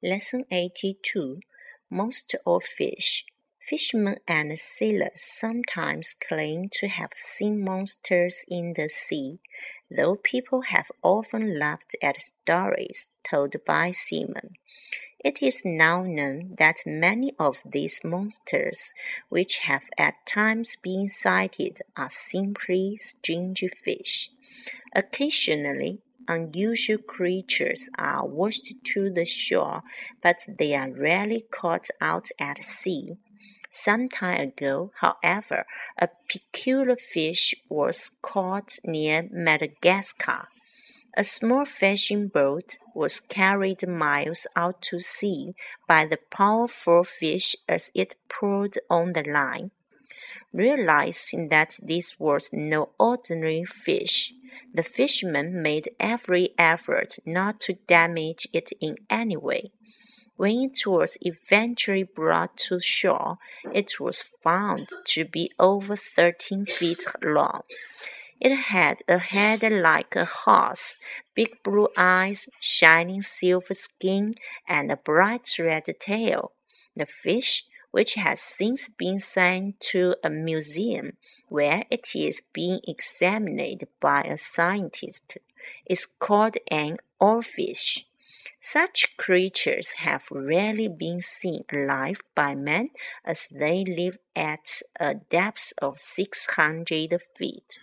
Lesson 82 Monster or fish. Fishermen and sailors sometimes claim to have seen monsters in the sea, though people have often laughed at stories told by seamen. It is now known that many of these monsters, which have at times been sighted, are simply strange fish. Occasionally, unusual creatures are washed to the shore, but they are rarely caught out at sea. Some time ago, however, a peculiar fish was caught near Madagascar. A small fishing boat was carried miles out to sea by the powerful fish as it pulled on the line. Realizing that this was no ordinary fish, the fishermen made every effort not to damage it in any way. When it was eventually brought to shore, it was found to be over thirteen feet long. It had a head like a horse, big blue eyes, shining silver skin, and a bright red tail. The fish which has since been sent to a museum where it is being examined by a scientist, is called an oarfish. Such creatures have rarely been seen alive by man as they live at a depth of 600 feet.